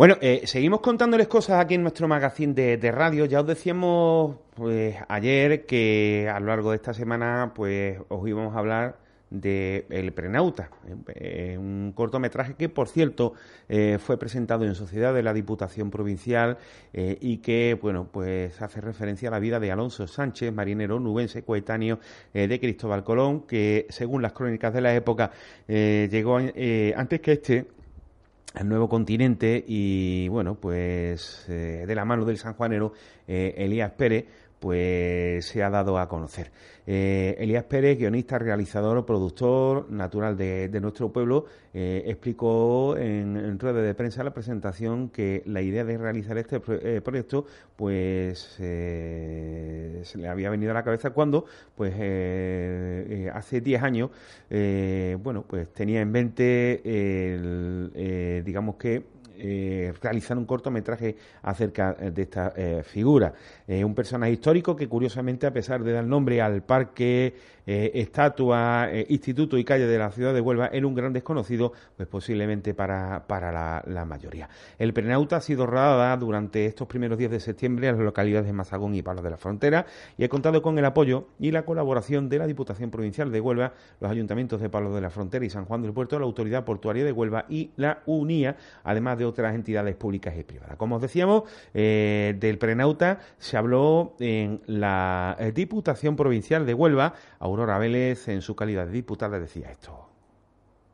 Bueno, eh, seguimos contándoles cosas aquí en nuestro magazine de, radio. Ya os decíamos pues ayer que a lo largo de esta semana pues os íbamos a hablar de El Prenauta, eh, un cortometraje que, por cierto, eh, fue presentado en Sociedad de la Diputación Provincial y que, bueno, pues hace referencia a la vida de Alonso Sánchez, marinero nubense coetáneo de Cristóbal Colón, que, según las crónicas de la época, llegó antes que este al nuevo continente y bueno pues eh, de la mano del sanjuanero eh, Elías Pérez pues se ha dado a conocer. Eh, Elías Pérez, guionista, realizador, productor, natural de, nuestro pueblo, eh, explicó en, rueda de prensa la presentación que la idea de realizar este eh, proyecto pues se le había venido a la cabeza cuando pues hace 10 años bueno pues tenía en mente el, digamos que eh, realizar un cortometraje acerca eh, de esta eh, figura. un personaje histórico que, curiosamente, a pesar de dar nombre al parque, estatua, instituto y calle de la ciudad de Huelva, era un gran desconocido, pues posiblemente para, para la, mayoría. El Prenauta ha sido rodada durante estos primeros días de septiembre en las localidades de Mazagón y Palos de la Frontera y ha contado con el apoyo y la colaboración de la Diputación Provincial de Huelva, los ayuntamientos de Palos de la Frontera y San Juan del Puerto, la Autoridad Portuaria de Huelva y la UNIA, además de otras entidades públicas y privadas. Como os decíamos, eh, del prenauta se habló en la eh, Diputación Provincial de Huelva. Aurora Vélez, en su calidad de diputada, decía esto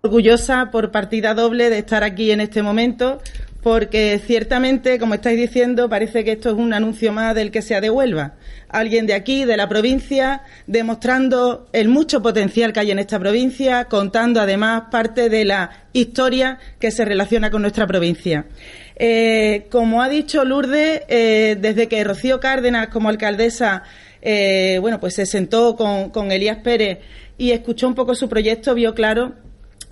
orgullosa por partida doble de estar aquí en este momento, porque ciertamente, como estáis diciendo, parece que esto es un anuncio más del que sea de Huelva. Alguien de aquí, de la provincia, demostrando el mucho potencial que hay en esta provincia, contando además parte de la historia que se relaciona con nuestra provincia. Eh, como ha dicho Lourdes, eh, desde que Rocío Cárdenas, como alcaldesa, eh, bueno, pues se sentó con, Elías Pérez y escuchó un poco su proyecto, vio claro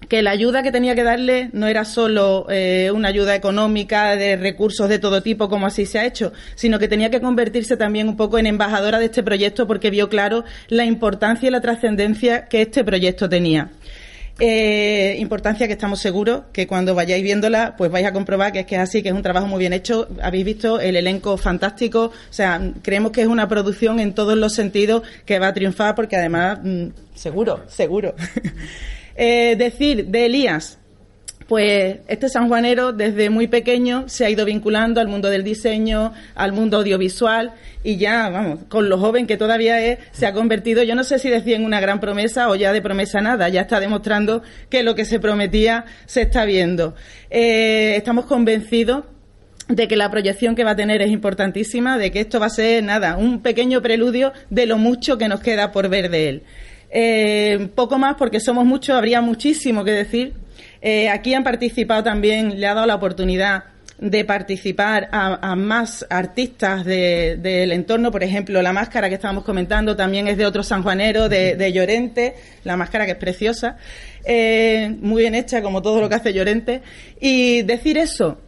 que la ayuda que tenía que darle no era solo eh, una ayuda económica de recursos de todo tipo, como así se ha hecho, sino que tenía que convertirse también un poco en embajadora de este proyecto porque vio claro la importancia y la trascendencia que este proyecto tenía. Eh, importancia que estamos seguros que cuando vayáis viéndola, pues vais a comprobar que es que es así, que es un trabajo muy bien hecho. Habéis visto el elenco fantástico, o sea, creemos que es una producción en todos los sentidos que va a triunfar porque además, mm, seguro, seguro. Eh, decir de Elías, pues este sanjuanero desde muy pequeño se ha ido vinculando al mundo del diseño, al mundo audiovisual y ya, vamos, con lo joven que todavía es, se ha convertido, yo no sé si decía en una gran promesa o ya de promesa nada, ya está demostrando que lo que se prometía se está viendo. Eh, estamos convencidos de que la proyección que va a tener es importantísima, de que esto va a ser nada, un pequeño preludio de lo mucho que nos queda por ver de él. Eh, poco más porque somos muchos, habría muchísimo que decir. Eh, aquí han participado también, le ha dado la oportunidad de participar a, más artistas del entorno. Por ejemplo, la máscara que estábamos comentando también es de otro sanjuanero, de, de Llorente, la máscara que es preciosa, eh, muy bien hecha, como todo lo que hace Llorente. Y decir eso,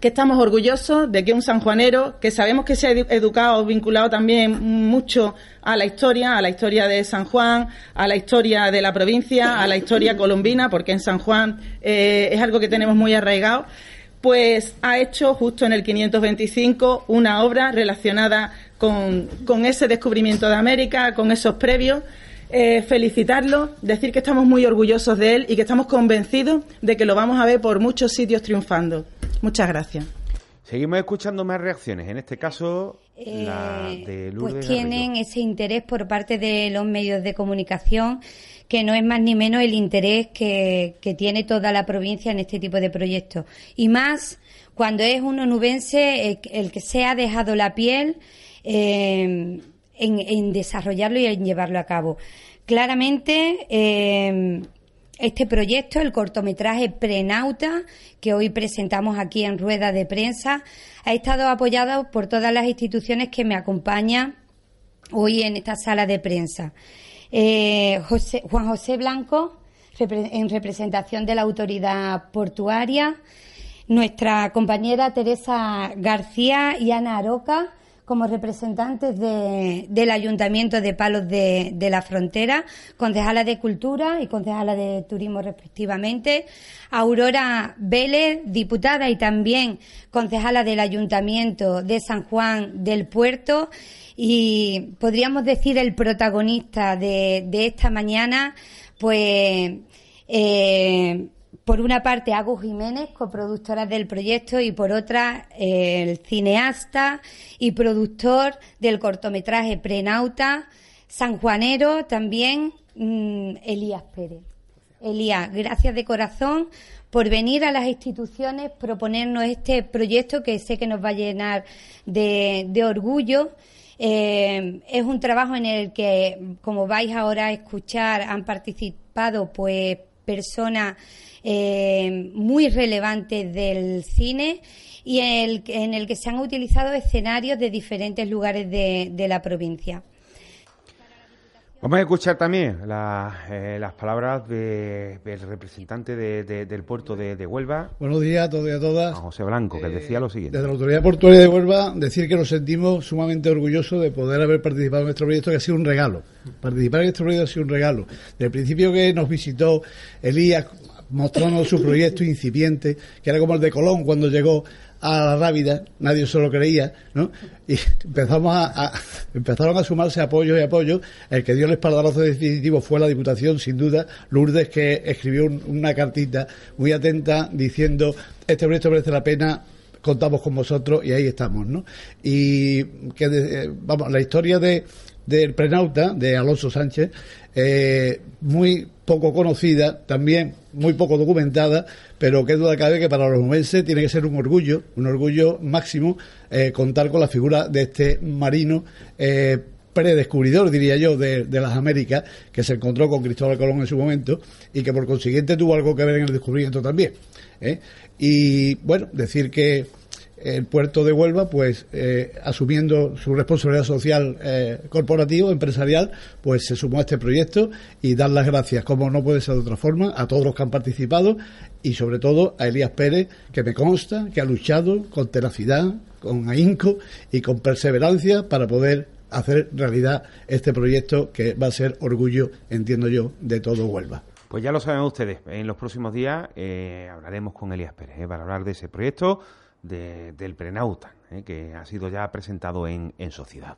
que estamos orgullosos de que un sanjuanero, que sabemos que se ha educado, vinculado también mucho a la historia, a la historia de San Juan, a la historia de la provincia, a la historia colombina, porque en San Juan eh, es algo que tenemos muy arraigado, pues ha hecho justo en el 525 una obra relacionada con, ese descubrimiento de América, con esos previos. Eh, felicitarlo, decir que estamos muy orgullosos de él y que estamos convencidos de que lo vamos a ver por muchos sitios triunfando. Muchas gracias. Seguimos escuchando más reacciones, en este caso la eh, de Lourdes Pues tienen ese interés por parte de los medios de comunicación, que no es más ni menos el interés que, tiene toda la provincia en este tipo de proyectos. Y más cuando es un onubense eh, el, que se ha dejado la piel eh, en, desarrollarlo y en llevarlo a cabo. Claramente, este proyecto, el cortometraje Prenauta, que hoy presentamos aquí en rueda de prensa, ha estado apoyado por todas las instituciones que me acompañan hoy en esta sala de prensa. Eh, Juan José Blanco, en representación de la autoridad portuaria, nuestra compañera Teresa García y Ana Aroca, como representantes del Ayuntamiento de Palos de, la Frontera, concejala de Cultura y concejala de Turismo respectivamente, Aurora Vélez, diputada y también concejala del Ayuntamiento de San Juan del Puerto. Y podríamos decir el protagonista de, esta mañana, pues eh, por una parte Agus Jiménez, coproductora del proyecto, y por otra el cineasta y productor del cortometraje Prenauta, sanjuanero también, mm, Elías Pérez. Elías, gracias de corazón por venir a las instituciones, proponernos este proyecto que sé que nos va a llenar de, orgullo. Eh, es un trabajo en el que, como vais ahora a escuchar, han participado pues personas eh, muy relevantes del cine y en el, que se han utilizado escenarios de diferentes lugares de, la provincia. Vamos a escuchar también eh, las palabras del representante del puerto de, Huelva. Buenos días a todos y a todas. José Blanco, que eh, decía lo siguiente. Desde la Autoridad Portuaria de Huelva, decir que nos sentimos sumamente orgullosos de poder haber participado en nuestro proyecto, que ha sido un regalo. Participar en este proyecto ha sido un regalo. Desde el principio que nos visitó Elías mostrándonos su proyecto incipiente, que era como el de Colón cuando llegó a la Rábida, nadie se lo creía, ¿no? Y empezamos a, empezaron a sumarse apoyos y apoyos. El que dio el espaldarazo definitivo fue la Diputación, sin duda. Lourdes, que escribió una cartita muy atenta diciendo: Este proyecto merece la pena, contamos con vosotros y ahí estamos, ¿no? Y que, eh, vamos, la historia de del prenauta, de Alonso Sánchez, eh, muy poco conocida, también muy poco documentada, pero qué duda cabe que para los humenses tiene que ser un orgullo, un orgullo máximo, eh, contar con la figura de este marino eh, predescubridor, diría yo, de, las Américas, que se encontró con Cristóbal Colón en su momento y que por consiguiente tuvo algo que ver en el descubrimiento también. Y bueno, decir que el puerto de Huelva, pues eh, asumiendo su responsabilidad social eh, corporativa, empresarial, pues se sumó a este proyecto y dar las gracias, como no puede ser de otra forma, a todos los que han participado y sobre todo a Elías Pérez, que me consta que ha luchado con tenacidad, con ahínco y con perseverancia para poder hacer realidad este proyecto que va a ser orgullo, entiendo yo, de todo Huelva. Pues ya lo saben ustedes, en los próximos días eh, hablaremos con Elías Pérez para hablar de ese proyecto del Prenauta, ¿eh? que ha sido ya presentado en, en sociedad.